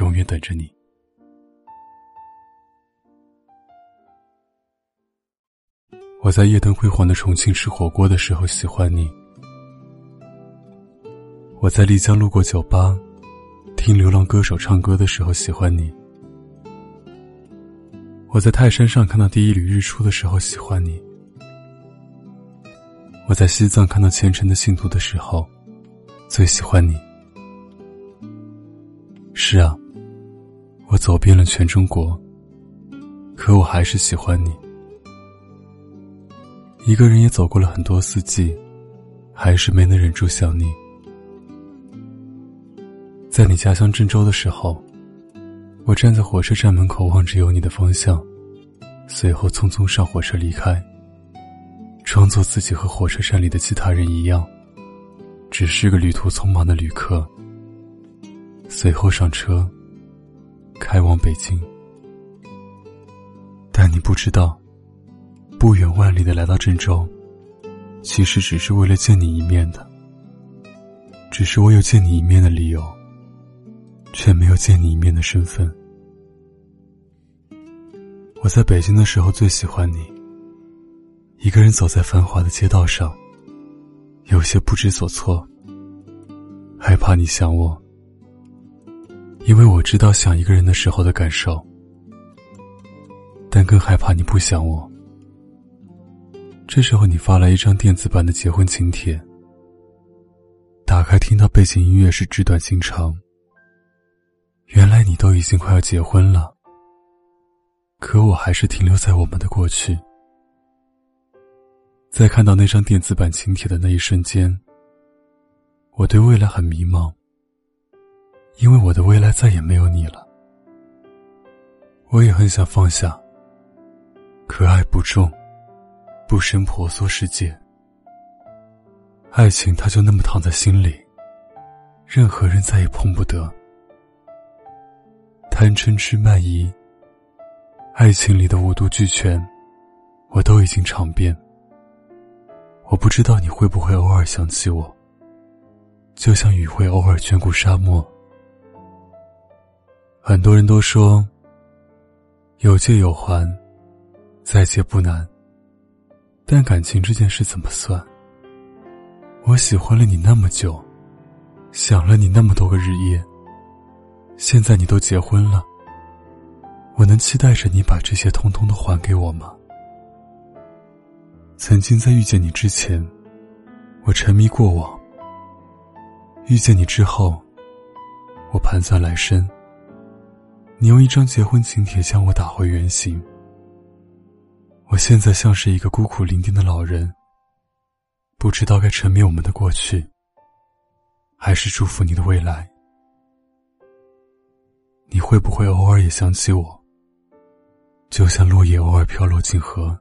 永远等着你。我在夜灯辉煌的重庆吃火锅的时候喜欢你。我在丽江路过酒吧，听流浪歌手唱歌的时候喜欢你。我在泰山上看到第一缕日出的时候喜欢你。我在西藏看到虔诚的信徒的时候，最喜欢你。是啊。我走遍了全中国，可我还是喜欢你。一个人也走过了很多四季，还是没能忍住想你。在你家乡郑州的时候，我站在火车站门口望着有你的方向，随后匆匆上火车离开，装作自己和火车站里的其他人一样，只是个旅途匆忙的旅客。随后上车。开往北京，但你不知道，不远万里的来到郑州，其实只是为了见你一面的。只是我有见你一面的理由，却没有见你一面的身份。我在北京的时候最喜欢你，一个人走在繁华的街道上，有些不知所措，害怕你想我。因为我知道想一个人的时候的感受，但更害怕你不想我。这时候你发来一张电子版的结婚请帖，打开听到背景音乐是纸短情长。原来你都已经快要结婚了，可我还是停留在我们的过去。在看到那张电子版请帖的那一瞬间，我对未来很迷茫。因为我的未来再也没有你了，我也很想放下。可爱不重，不生婆娑世界。爱情它就那么躺在心里，任何人再也碰不得。贪嗔痴慢疑，爱情里的五毒俱全，我都已经尝遍。我不知道你会不会偶尔想起我，就像雨会偶尔眷顾沙漠。很多人都说，有借有还，再借不难。但感情这件事怎么算？我喜欢了你那么久，想了你那么多个日夜。现在你都结婚了，我能期待着你把这些通通都还给我吗？曾经在遇见你之前，我沉迷过往；遇见你之后，我盘算来生。你用一张结婚请帖将我打回原形。我现在像是一个孤苦伶仃的老人，不知道该沉迷我们的过去，还是祝福你的未来。你会不会偶尔也想起我？就像落叶偶尔飘落进河。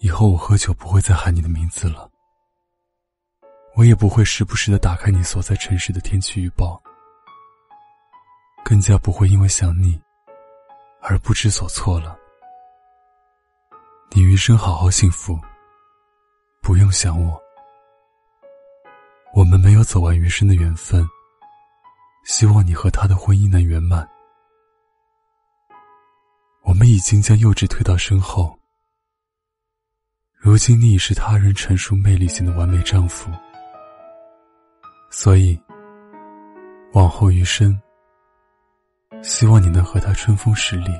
以后我喝酒不会再喊你的名字了，我也不会时不时的打开你所在城市的天气预报。更加不会因为想你而不知所措了。你余生好好幸福，不用想我。我们没有走完余生的缘分，希望你和他的婚姻能圆满。我们已经将幼稚推到身后，如今你已是他人成熟魅力型的完美丈夫，所以往后余生。希望你能和他春风十里，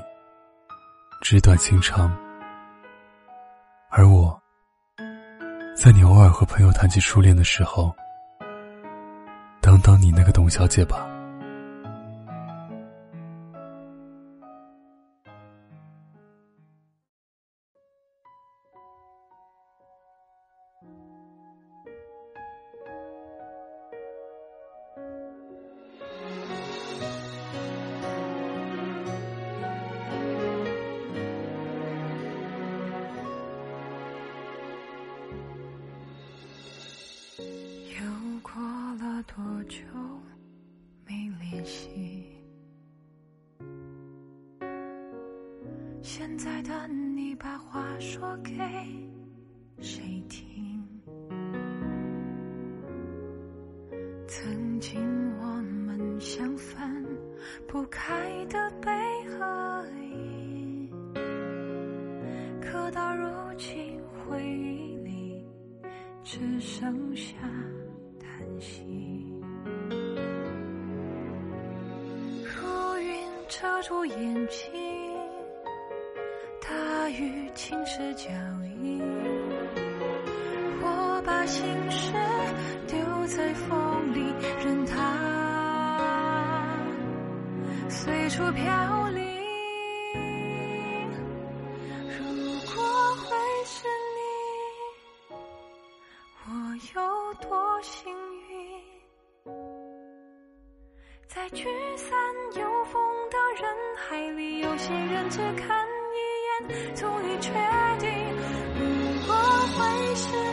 纸短情长。而我，在你偶尔和朋友谈起初恋的时候，当当你那个董小姐吧。把话说给谁听？曾经我们像分不开的悲和影，可到如今回忆里只剩下叹息。如云遮住眼睛。雨侵蚀脚印，我把心事丢在风里，任它随处飘零。如果会是你，我有多幸运？在聚散有风的人海里，有些人只看。足以确定，如果会是。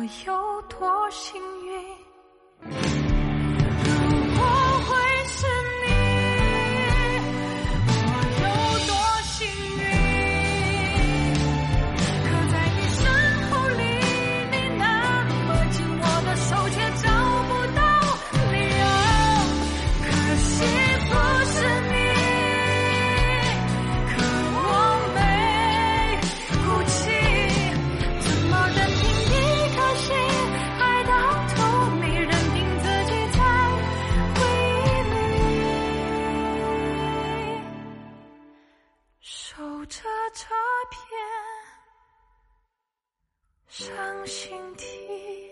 我有多幸运这片伤心地